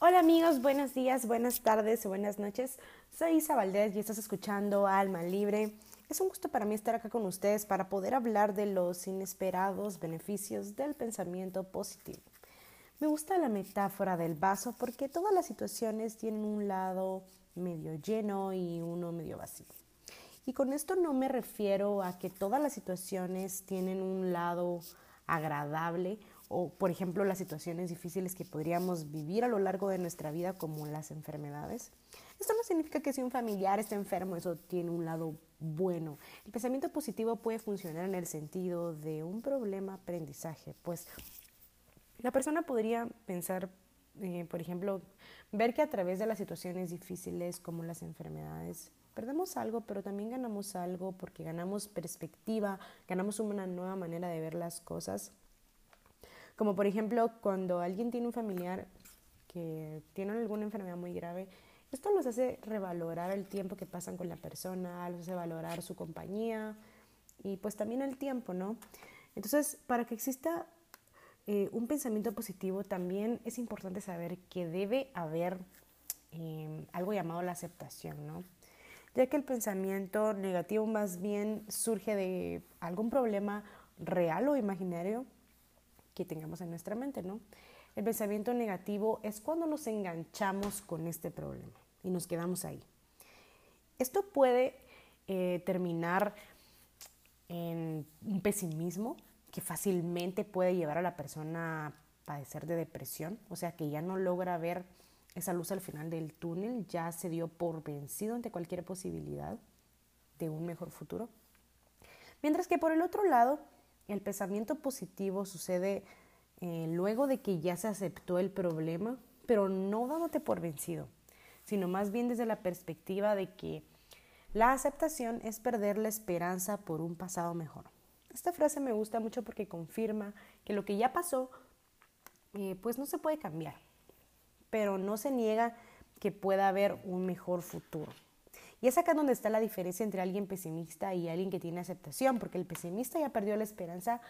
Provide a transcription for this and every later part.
Hola amigos, buenos días, buenas tardes, buenas noches. Soy Isa Valdés y estás escuchando Alma Libre. Es un gusto para mí estar acá con ustedes para poder hablar de los inesperados beneficios del pensamiento positivo. Me gusta la metáfora del vaso porque todas las situaciones tienen un lado medio lleno y uno medio vacío. Y con esto no me refiero a que todas las situaciones tienen un lado agradable o, por ejemplo, las situaciones difíciles que podríamos vivir a lo largo de nuestra vida como las enfermedades. Esto no significa que si un familiar está enfermo, eso tiene un lado bueno. El pensamiento positivo puede funcionar en el sentido de un problema aprendizaje, pues la persona podría pensar, eh, por ejemplo, ver que a través de las situaciones difíciles como las enfermedades, perdemos algo, pero también ganamos algo porque ganamos perspectiva, ganamos una nueva manera de ver las cosas. Como por ejemplo, cuando alguien tiene un familiar que tiene alguna enfermedad muy grave, esto los hace revalorar el tiempo que pasan con la persona, los hace valorar su compañía y pues también el tiempo, ¿no? Entonces, para que exista eh, un pensamiento positivo, también es importante saber que debe haber eh, algo llamado la aceptación, ¿no? ya que el pensamiento negativo más bien surge de algún problema real o imaginario que tengamos en nuestra mente, ¿no? El pensamiento negativo es cuando nos enganchamos con este problema y nos quedamos ahí. Esto puede eh, terminar en un pesimismo que fácilmente puede llevar a la persona a padecer de depresión, o sea que ya no logra ver esa luz al final del túnel ya se dio por vencido ante cualquier posibilidad de un mejor futuro. Mientras que por el otro lado, el pensamiento positivo sucede eh, luego de que ya se aceptó el problema, pero no dándote por vencido, sino más bien desde la perspectiva de que la aceptación es perder la esperanza por un pasado mejor. Esta frase me gusta mucho porque confirma que lo que ya pasó, eh, pues no se puede cambiar pero no se niega que pueda haber un mejor futuro. Y es acá donde está la diferencia entre alguien pesimista y alguien que tiene aceptación, porque el pesimista ya perdió la esperanza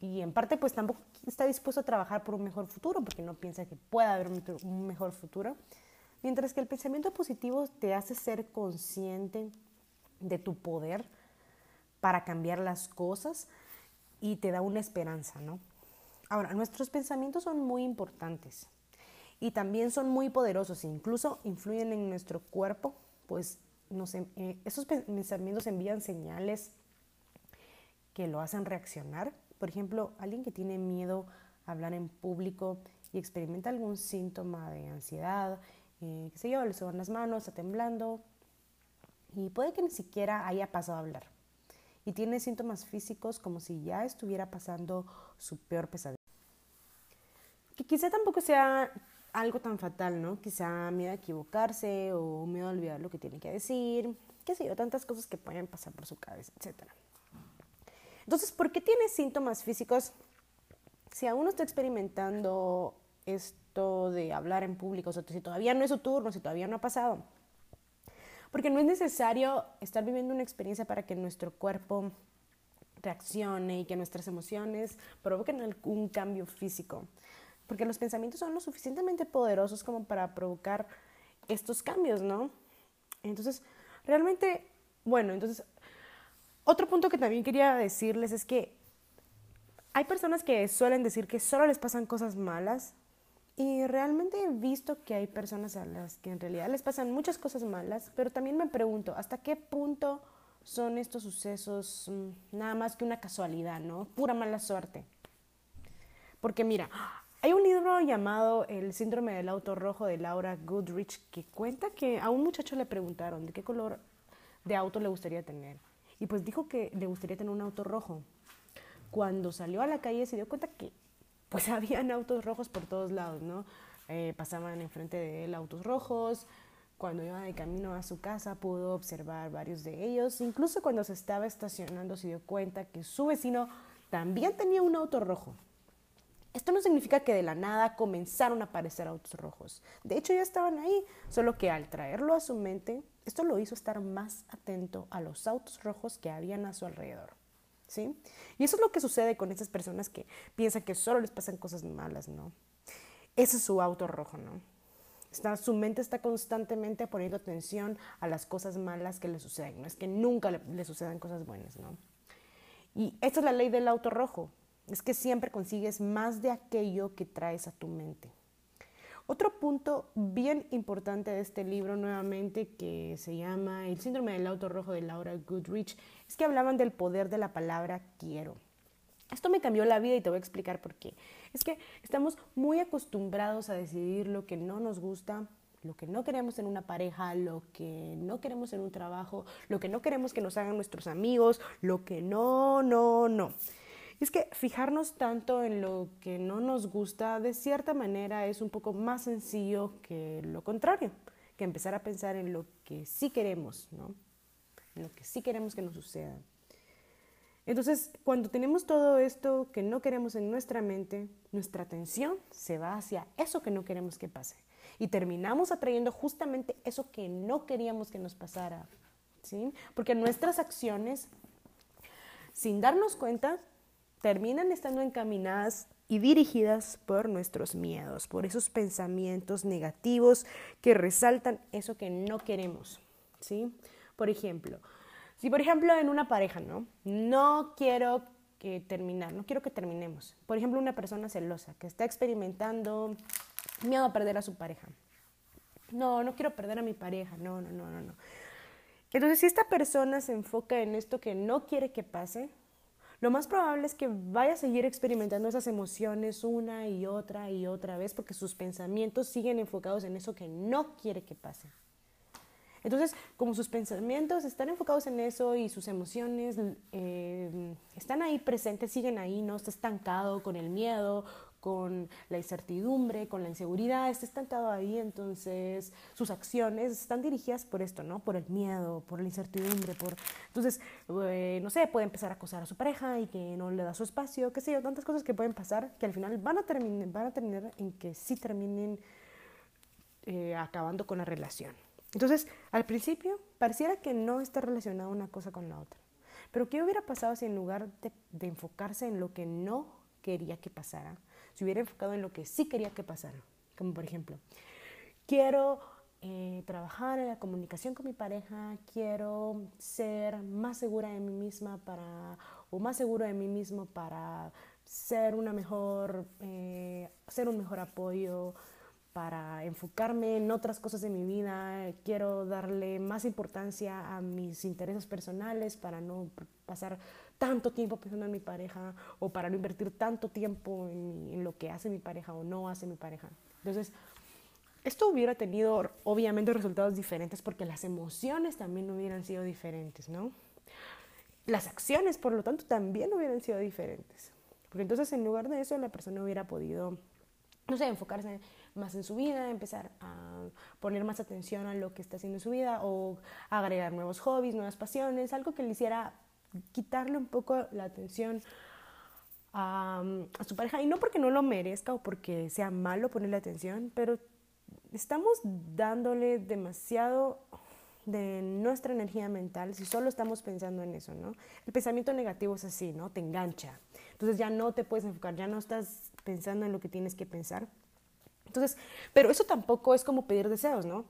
y en parte pues tampoco está dispuesto a trabajar por un mejor futuro, porque no piensa que pueda haber un mejor futuro. Mientras que el pensamiento positivo te hace ser consciente de tu poder para cambiar las cosas y te da una esperanza, ¿no? Ahora, nuestros pensamientos son muy importantes y también son muy poderosos, incluso influyen en nuestro cuerpo, pues eh, esos pensamientos envían señales que lo hacen reaccionar. Por ejemplo, alguien que tiene miedo a hablar en público y experimenta algún síntoma de ansiedad, eh, qué sé yo, le suban las manos, está temblando y puede que ni siquiera haya pasado a hablar. Y tiene síntomas físicos como si ya estuviera pasando su peor pesadilla. Que quizá tampoco sea algo tan fatal, ¿no? Quizá miedo a equivocarse o miedo a olvidar lo que tiene que decir, qué sé yo, tantas cosas que pueden pasar por su cabeza, etc. Entonces, ¿por qué tiene síntomas físicos? Si aún no está experimentando esto de hablar en público, o sea, si todavía no es su turno, si todavía no ha pasado. Porque no es necesario estar viviendo una experiencia para que nuestro cuerpo reaccione y que nuestras emociones provoquen algún cambio físico porque los pensamientos son lo suficientemente poderosos como para provocar estos cambios, ¿no? Entonces, realmente, bueno, entonces, otro punto que también quería decirles es que hay personas que suelen decir que solo les pasan cosas malas y realmente he visto que hay personas a las que en realidad les pasan muchas cosas malas, pero también me pregunto, ¿hasta qué punto son estos sucesos mm, nada más que una casualidad, ¿no? Pura mala suerte. Porque mira, hay un libro llamado El síndrome del auto rojo de Laura Goodrich que cuenta que a un muchacho le preguntaron de qué color de auto le gustaría tener. Y pues dijo que le gustaría tener un auto rojo. Cuando salió a la calle se dio cuenta que pues habían autos rojos por todos lados, ¿no? Eh, pasaban enfrente de él autos rojos. Cuando iba de camino a su casa pudo observar varios de ellos. Incluso cuando se estaba estacionando se dio cuenta que su vecino también tenía un auto rojo. Esto no significa que de la nada comenzaron a aparecer autos rojos. De hecho, ya estaban ahí, solo que al traerlo a su mente, esto lo hizo estar más atento a los autos rojos que habían a su alrededor. ¿Sí? Y eso es lo que sucede con esas personas que piensan que solo les pasan cosas malas, ¿no? Ese es su auto rojo, ¿no? Su mente está constantemente poniendo atención a las cosas malas que le suceden. No es que nunca le, le sucedan cosas buenas, ¿no? Y esta es la ley del auto rojo. Es que siempre consigues más de aquello que traes a tu mente. Otro punto bien importante de este libro nuevamente que se llama El síndrome del auto rojo de Laura Goodrich es que hablaban del poder de la palabra quiero. Esto me cambió la vida y te voy a explicar por qué. Es que estamos muy acostumbrados a decidir lo que no nos gusta, lo que no queremos en una pareja, lo que no queremos en un trabajo, lo que no queremos que nos hagan nuestros amigos, lo que no, no, no. Es que fijarnos tanto en lo que no nos gusta, de cierta manera, es un poco más sencillo que lo contrario, que empezar a pensar en lo que sí queremos, ¿no? En lo que sí queremos que nos suceda. Entonces, cuando tenemos todo esto que no queremos en nuestra mente, nuestra atención se va hacia eso que no queremos que pase. Y terminamos atrayendo justamente eso que no queríamos que nos pasara. ¿sí? Porque nuestras acciones, sin darnos cuenta, terminan estando encaminadas y dirigidas por nuestros miedos, por esos pensamientos negativos que resaltan eso que no queremos, ¿sí? Por ejemplo, si por ejemplo en una pareja, ¿no? No quiero que terminar, no quiero que terminemos. Por ejemplo, una persona celosa que está experimentando miedo a perder a su pareja. No, no quiero perder a mi pareja, no, no, no, no, no. Entonces, si esta persona se enfoca en esto que no quiere que pase, lo más probable es que vaya a seguir experimentando esas emociones una y otra y otra vez porque sus pensamientos siguen enfocados en eso que no quiere que pase. Entonces, como sus pensamientos están enfocados en eso y sus emociones eh, están ahí presentes, siguen ahí, no está estancado con el miedo, con la incertidumbre, con la inseguridad, está estancado ahí, entonces sus acciones están dirigidas por esto, ¿no? Por el miedo, por la incertidumbre, por... Entonces, eh, no sé, puede empezar a acosar a su pareja y que no le da su espacio, qué sé yo, tantas cosas que pueden pasar que al final van a, van a terminar en que sí terminen eh, acabando con la relación. Entonces, al principio pareciera que no está relacionada una cosa con la otra. Pero ¿qué hubiera pasado si en lugar de, de enfocarse en lo que no quería que pasara, se hubiera enfocado en lo que sí quería que pasara. Como por ejemplo, quiero eh, trabajar en la comunicación con mi pareja, quiero ser más segura de mí misma para, o más seguro de mí mismo para ser una mejor, eh, ser un mejor apoyo, para enfocarme en otras cosas de mi vida, quiero darle más importancia a mis intereses personales para no pasar tanto tiempo pensando en mi pareja o para no invertir tanto tiempo en, lo que hace mi pareja o no hace mi pareja. Entonces, esto hubiera tenido obviamente resultados diferentes porque las emociones también hubieran sido diferentes, ¿no? Las acciones, por lo tanto, también hubieran sido diferentes. Porque entonces en lugar de eso la persona hubiera podido, no sé, enfocarse más en su vida, empezar a poner más atención a lo que está haciendo en su vida o agregar nuevos hobbies, nuevas pasiones, algo que le hiciera quitarle un poco la atención a, su pareja. Y no porque no lo merezca o porque sea malo ponerle atención, pero estamos dándole demasiado de nuestra energía mental si solo estamos pensando en eso, ¿no? El pensamiento negativo es así, ¿no? Te engancha. Entonces ya no te puedes enfocar, ya no estás pensando en lo que tienes que pensar. Entonces, pero eso tampoco es como pedir deseos, ¿no?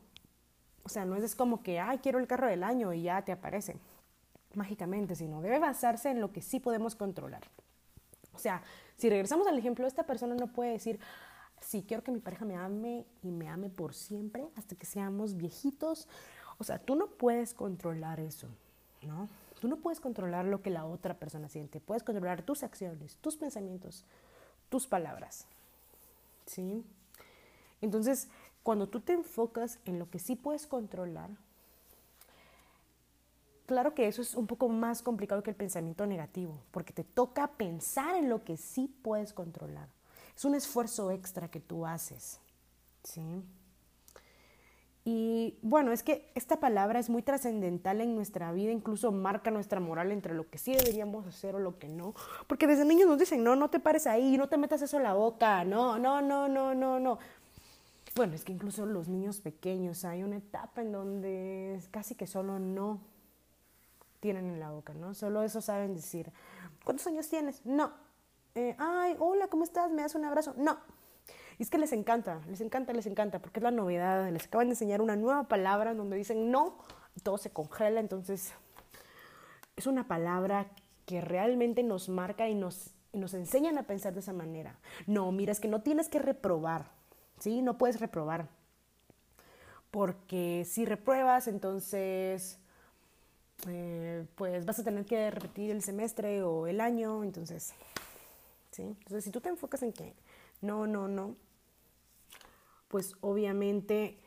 O sea, no es como que, ay, quiero el carro del año y ya te aparece mágicamente, sino debe basarse en lo que sí podemos controlar. O sea, si regresamos al ejemplo, esta persona no puede decir, sí, quiero que mi pareja me ame y me ame por siempre hasta que seamos viejitos. O sea, tú no puedes controlar eso, ¿no? Tú no puedes controlar lo que la otra persona siente. Puedes controlar tus acciones, tus pensamientos, tus palabras. ¿Sí? Entonces, cuando tú te enfocas en lo que sí puedes controlar, Claro que eso es un poco más complicado que el pensamiento negativo, porque te toca pensar en lo que sí puedes controlar. Es un esfuerzo extra que tú haces. ¿sí? Y bueno, es que esta palabra es muy trascendental en nuestra vida, incluso marca nuestra moral entre lo que sí deberíamos hacer o lo que no. Porque desde niños nos dicen, no, no te pares ahí, no te metas eso en la boca, no, no, no, no, no, no. Bueno, es que incluso los niños pequeños hay una etapa en donde casi que solo no tienen en la boca, ¿no? Solo eso saben decir. ¿Cuántos años tienes? No. Eh, ay, hola, ¿cómo estás? ¿Me das un abrazo? No. Y es que les encanta, les encanta, les encanta, porque es la novedad. Les acaban de enseñar una nueva palabra donde dicen no, todo se congela. Entonces, es una palabra que realmente nos marca y nos, y nos enseñan a pensar de esa manera. No, mira, es que no tienes que reprobar, ¿sí? No puedes reprobar. Porque si repruebas, entonces eh, pues vas a tener que repetir el semestre o el año, entonces, ¿sí? Entonces, si tú te enfocas en que no, no, no, pues obviamente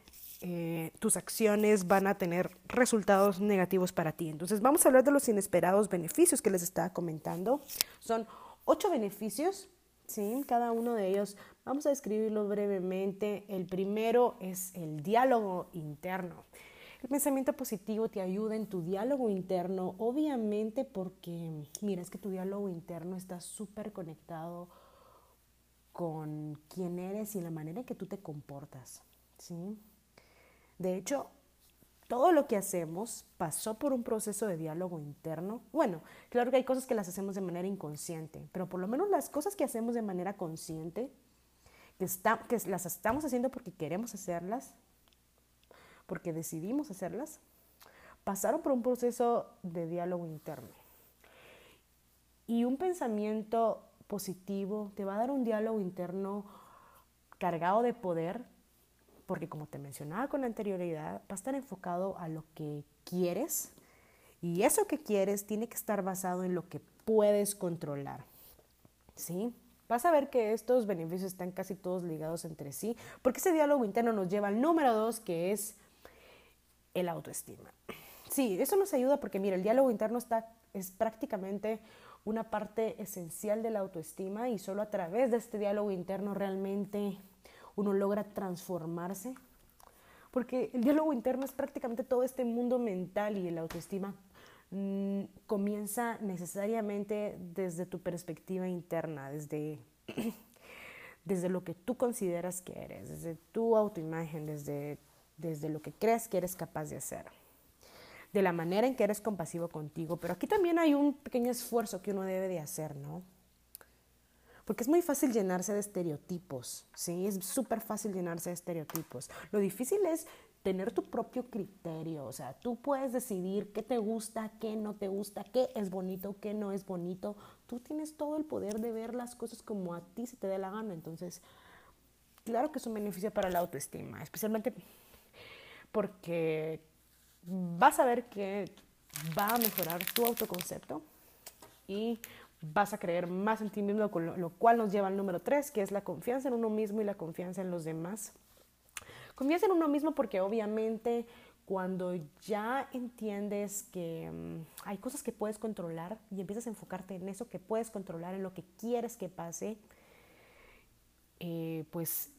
eh, tus acciones van a tener resultados negativos para ti. Entonces, vamos a hablar de los inesperados beneficios que les estaba comentando. Son ocho beneficios, ¿sí? Cada uno de ellos, vamos a describirlo brevemente. El primero es el diálogo interno. El pensamiento positivo te ayuda en tu diálogo interno, obviamente porque, mira, es que tu diálogo interno está súper conectado con quién eres y la manera en que tú te comportas, ¿sí? De hecho, todo lo que hacemos pasó por un proceso de diálogo interno. Bueno, claro que hay cosas que las hacemos de manera inconsciente, pero por lo menos las cosas que hacemos de manera consciente, que, está, que las estamos haciendo porque queremos hacerlas, porque decidimos hacerlas, pasaron por un proceso de diálogo interno. Y un pensamiento positivo te va a dar un diálogo interno cargado de poder, porque como te mencionaba con anterioridad, va a estar enfocado a lo que quieres y eso que quieres tiene que estar basado en lo que puedes controlar. ¿Sí? Vas a ver que estos beneficios están casi todos ligados entre sí, porque ese diálogo interno nos lleva al número dos, que es el autoestima. Sí, eso nos ayuda porque, mira, el diálogo interno está, es prácticamente una parte esencial de la autoestima y solo a través de este diálogo interno realmente uno logra transformarse. Porque el diálogo interno es prácticamente todo este mundo mental y el autoestima mm, comienza necesariamente desde tu perspectiva interna, desde, desde lo que tú consideras que eres, desde tu autoimagen, desde desde lo que crees que eres capaz de hacer, de la manera en que eres compasivo contigo. Pero aquí también hay un pequeño esfuerzo que uno debe de hacer, ¿no? Porque es muy fácil llenarse de estereotipos, ¿sí? Es súper fácil llenarse de estereotipos. Lo difícil es tener tu propio criterio, o sea, tú puedes decidir qué te gusta, qué no te gusta, qué es bonito, qué no es bonito. Tú tienes todo el poder de ver las cosas como a ti se te dé la gana. Entonces, claro que es un beneficio para la autoestima, especialmente porque vas a ver que va a mejorar tu autoconcepto y vas a creer más en ti mismo, lo cual nos lleva al número tres, que es la confianza en uno mismo y la confianza en los demás. Confianza en uno mismo porque obviamente cuando ya entiendes que mm, hay cosas que puedes controlar y empiezas a enfocarte en eso que puedes controlar, en lo que quieres que pase, eh, pues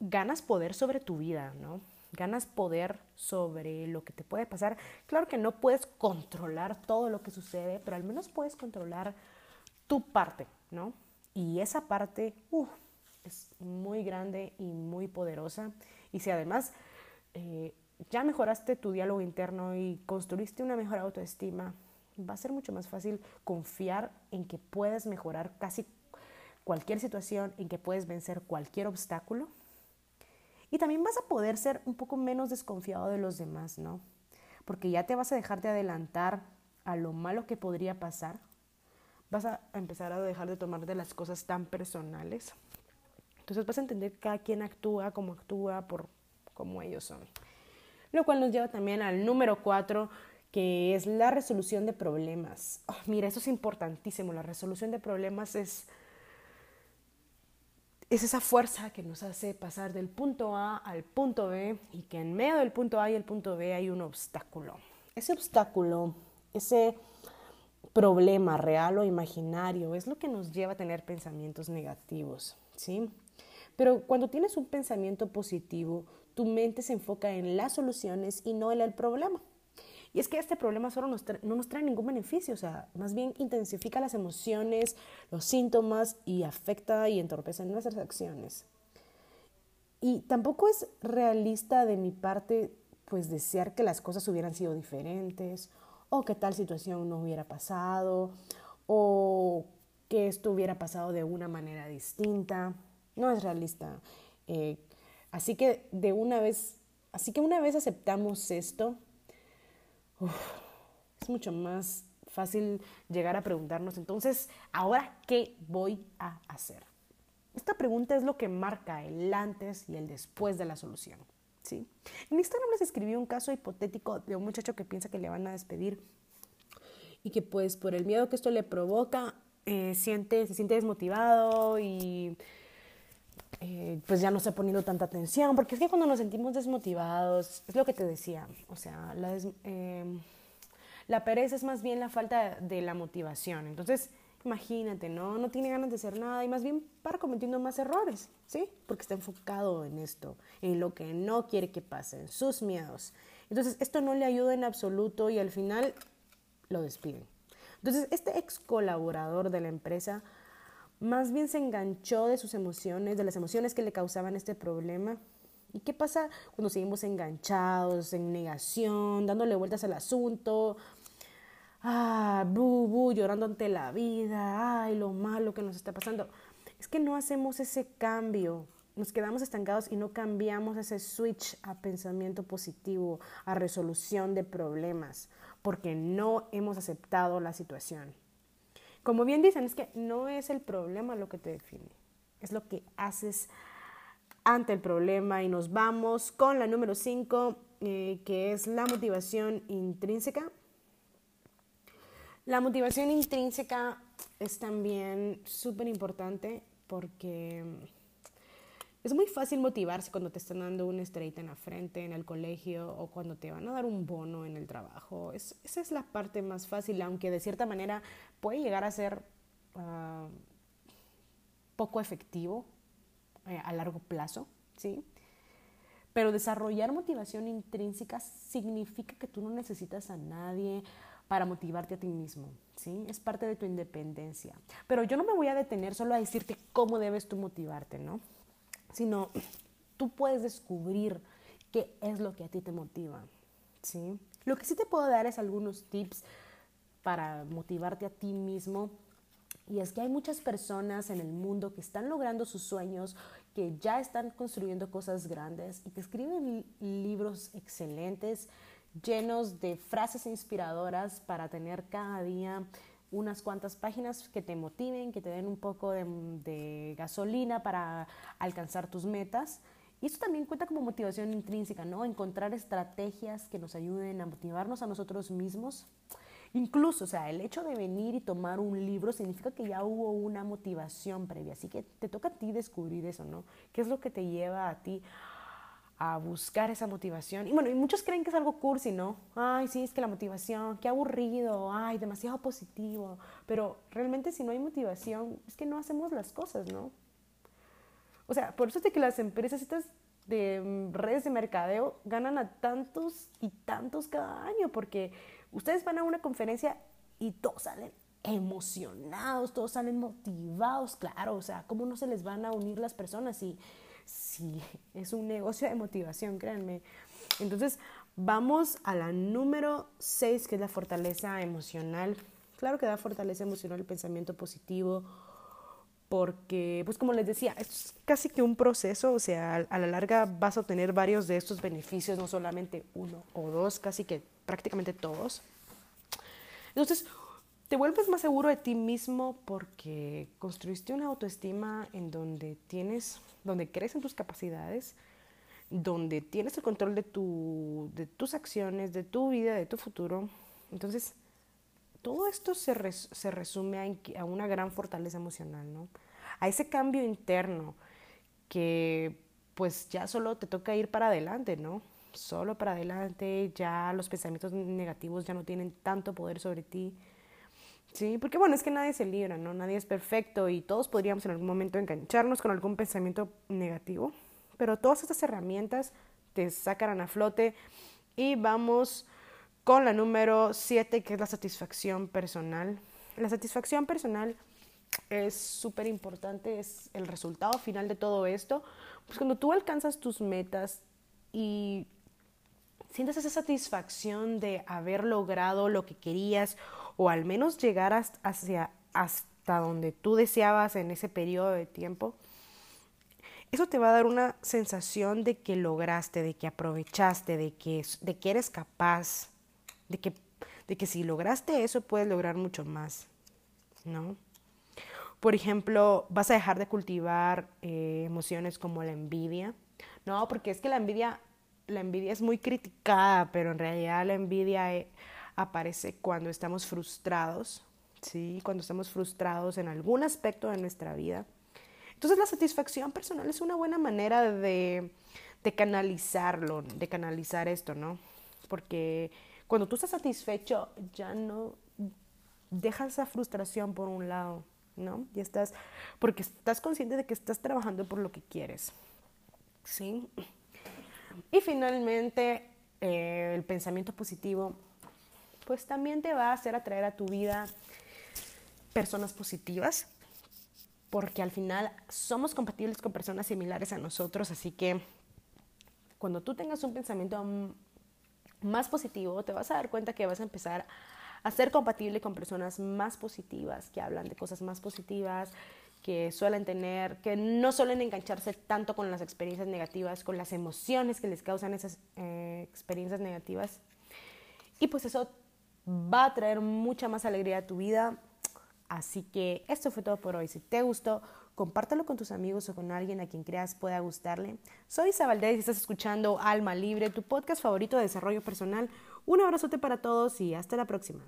ganas poder sobre tu vida, ¿no? Ganas poder sobre lo que te puede pasar. Claro que no puedes controlar todo lo que sucede, pero al menos puedes controlar tu parte, ¿no? Y esa parte es muy grande y muy poderosa. Y si además eh, ya mejoraste tu diálogo interno y construiste una mejor autoestima, va a ser mucho más fácil confiar en que puedes mejorar casi cualquier situación, en que puedes vencer cualquier obstáculo y también vas a poder ser un poco menos desconfiado de los demás, ¿no? Porque ya te vas a dejar de adelantar a lo malo que podría pasar. Vas a empezar a dejar de tomar de las cosas tan personales. Entonces vas a entender cada quien actúa como actúa por como ellos son. Lo cual nos lleva también al número cuatro, que es la resolución de problemas. Oh, mira, eso es importantísimo. La resolución de problemas es es esa fuerza que nos hace pasar del punto A al punto B y que en medio del punto A y el punto B hay un obstáculo. Ese obstáculo, ese problema real o imaginario es lo que nos lleva a tener pensamientos negativos, ¿sí? Pero cuando tienes un pensamiento positivo, tu mente se enfoca en las soluciones y no en el problema. Y es que este problema solo no nos trae ningún beneficio, o sea, más bien intensifica las emociones, los síntomas y afecta y entorpece nuestras acciones. Y tampoco es realista de mi parte pues desear que las cosas hubieran sido diferentes o que tal situación no hubiera pasado o que esto hubiera pasado de una manera distinta. No es realista. Eh, así que de una vez, así que una vez aceptamos esto, es mucho más fácil llegar a preguntarnos, entonces, ¿ahora qué voy a hacer? Esta pregunta es lo que marca el antes y el después de la solución. ¿sí? En Instagram les escribí un caso hipotético de un muchacho que piensa que le van a despedir y que pues por el miedo que esto le provoca, eh, siente, se siente desmotivado y eh, pues ya no está poniendo tanta atención, porque es que cuando nos sentimos desmotivados, es lo que te decía, o sea, la, eh, la pereza es más bien la falta de la motivación. Entonces, imagínate, ¿no? No tiene ganas de hacer nada y más bien para cometiendo más errores, ¿sí? Porque está enfocado en esto, en lo que no quiere que pase, sus miedos. Entonces, esto no le ayuda en absoluto y al final lo despiden. Entonces, este ex colaborador de la empresa más bien se enganchó de sus emociones, de las emociones que le causaban este problema. ¿Y qué pasa cuando seguimos enganchados, en negación, dándole vueltas al asunto? Ah, bu, bu, llorando ante la vida, ay, lo malo que nos está pasando. Es que no hacemos ese cambio, nos quedamos estancados y no cambiamos ese switch a pensamiento positivo, a resolución de problemas, porque no hemos aceptado la situación. Como bien dicen, es que no es el problema lo que te define, es lo que haces ante el problema y nos vamos con la número 5, eh, que es la motivación intrínseca. La motivación intrínseca es también súper importante porque es muy fácil motivarse cuando te están dando una estrellita en la frente en el colegio o cuando te van a dar un bono en el trabajo. esa es la parte más fácil, aunque de cierta manera puede llegar a ser ah, poco efectivo eh, a largo plazo, ¿sí? Pero desarrollar motivación intrínseca significa que tú no necesitas a nadie para motivarte a ti mismo, ¿sí? Es parte de tu independencia. Pero yo no me voy a detener solo a decirte cómo debes tú motivarte, ¿no? Sino tú puedes descubrir qué es lo que a ti te motiva, ¿sí? Lo que sí te puedo dar es algunos tips para motivarte a ti mismo y es que hay muchas personas en el mundo que están logrando sus sueños, que ya están construyendo cosas grandes y que escriben libros excelentes, llenos de frases inspiradoras para tener cada día unas cuantas páginas que te motiven, que te den un poco de, gasolina para alcanzar tus metas. Y eso también cuenta como motivación intrínseca, ¿no? Encontrar estrategias que nos ayuden a motivarnos a nosotros mismos. Incluso, o sea, el hecho de venir y tomar un libro significa que ya hubo una motivación previa. Así que te toca a ti descubrir eso, ¿no? ¿Qué es lo que te lleva a ti a buscar esa motivación. Y bueno, y muchos creen que es algo cursi, ¿no? Ay, sí, es que la motivación, qué aburrido, ay, demasiado positivo. Pero realmente si no hay motivación, es que no hacemos las cosas, ¿no? O sea, por eso es de que las empresas estas de mm, redes de mercadeo ganan a tantos y tantos cada año, porque ustedes van a una conferencia y todos salen emocionados, todos salen motivados, claro, o sea, ¿cómo no se les van a unir las personas? Y sí, es un negocio de motivación, créanme. Entonces, vamos a la número 6, que es la fortaleza emocional. Claro que da fortaleza emocional el pensamiento positivo, porque, pues como les decía, es casi que un proceso, o sea, a la larga vas a obtener varios de estos beneficios, no solamente uno o dos, casi que prácticamente todos. Entonces, te vuelves más seguro de ti mismo porque construiste una autoestima en donde tienes, donde crees en tus capacidades, donde tienes el control de, tu, de tus acciones, de tu vida, de tu futuro. Entonces, todo esto se, se resume a, a, una gran fortaleza emocional, ¿no? A ese cambio interno que pues ya solo te toca ir para adelante, ¿no? Solo para adelante, ya los pensamientos negativos ya no tienen tanto poder sobre ti Sí, porque bueno, es que nadie se libra, ¿no? Nadie es perfecto y todos podríamos en algún momento engancharnos con algún pensamiento negativo, pero todas estas herramientas te sacarán a flote y vamos con la número 7, que es la satisfacción personal. La satisfacción personal es súper importante, es el resultado final de todo esto. Pues cuando tú alcanzas tus metas y sientes esa satisfacción de haber logrado lo que querías o al menos llegar hacia, hasta donde tú deseabas en ese periodo de tiempo, eso te va a dar una sensación de que lograste, de que aprovechaste, de que, de que eres capaz, de que, de que si lograste eso puedes lograr mucho más, ¿no? Por ejemplo, vas a dejar de cultivar eh, emociones como la envidia. No, porque es que la envidia, la envidia es muy criticada, pero en realidad la envidia eh, aparece cuando estamos frustrados, ¿sí? Cuando estamos frustrados en algún aspecto de nuestra vida. Entonces la satisfacción personal es una buena manera de, de canalizarlo, de canalizar esto, ¿no? Porque cuando tú estás satisfecho, ya no dejas esa frustración por un lado ¿no? Y estás, porque estás consciente de que estás trabajando por lo que quieres, ¿sí? Y finalmente, eh, el pensamiento positivo, pues también te va a hacer atraer a tu vida personas positivas, porque al final somos compatibles con personas similares a nosotros, así que cuando tú tengas un pensamiento más positivo, te vas a dar cuenta que vas a empezar a ser compatible con personas más positivas, que hablan de cosas más positivas, que suelen tener, que no suelen engancharse tanto con las experiencias negativas, con las emociones que les causan esas eh, experiencias negativas. Y pues eso va a traer mucha más alegría a tu vida. Así que esto fue todo por hoy. Si te gustó, compártelo con tus amigos o con alguien a quien creas pueda gustarle. Soy Isabel y estás escuchando Alma Libre, tu podcast favorito de desarrollo personal. Un abrazote para todos y hasta la próxima.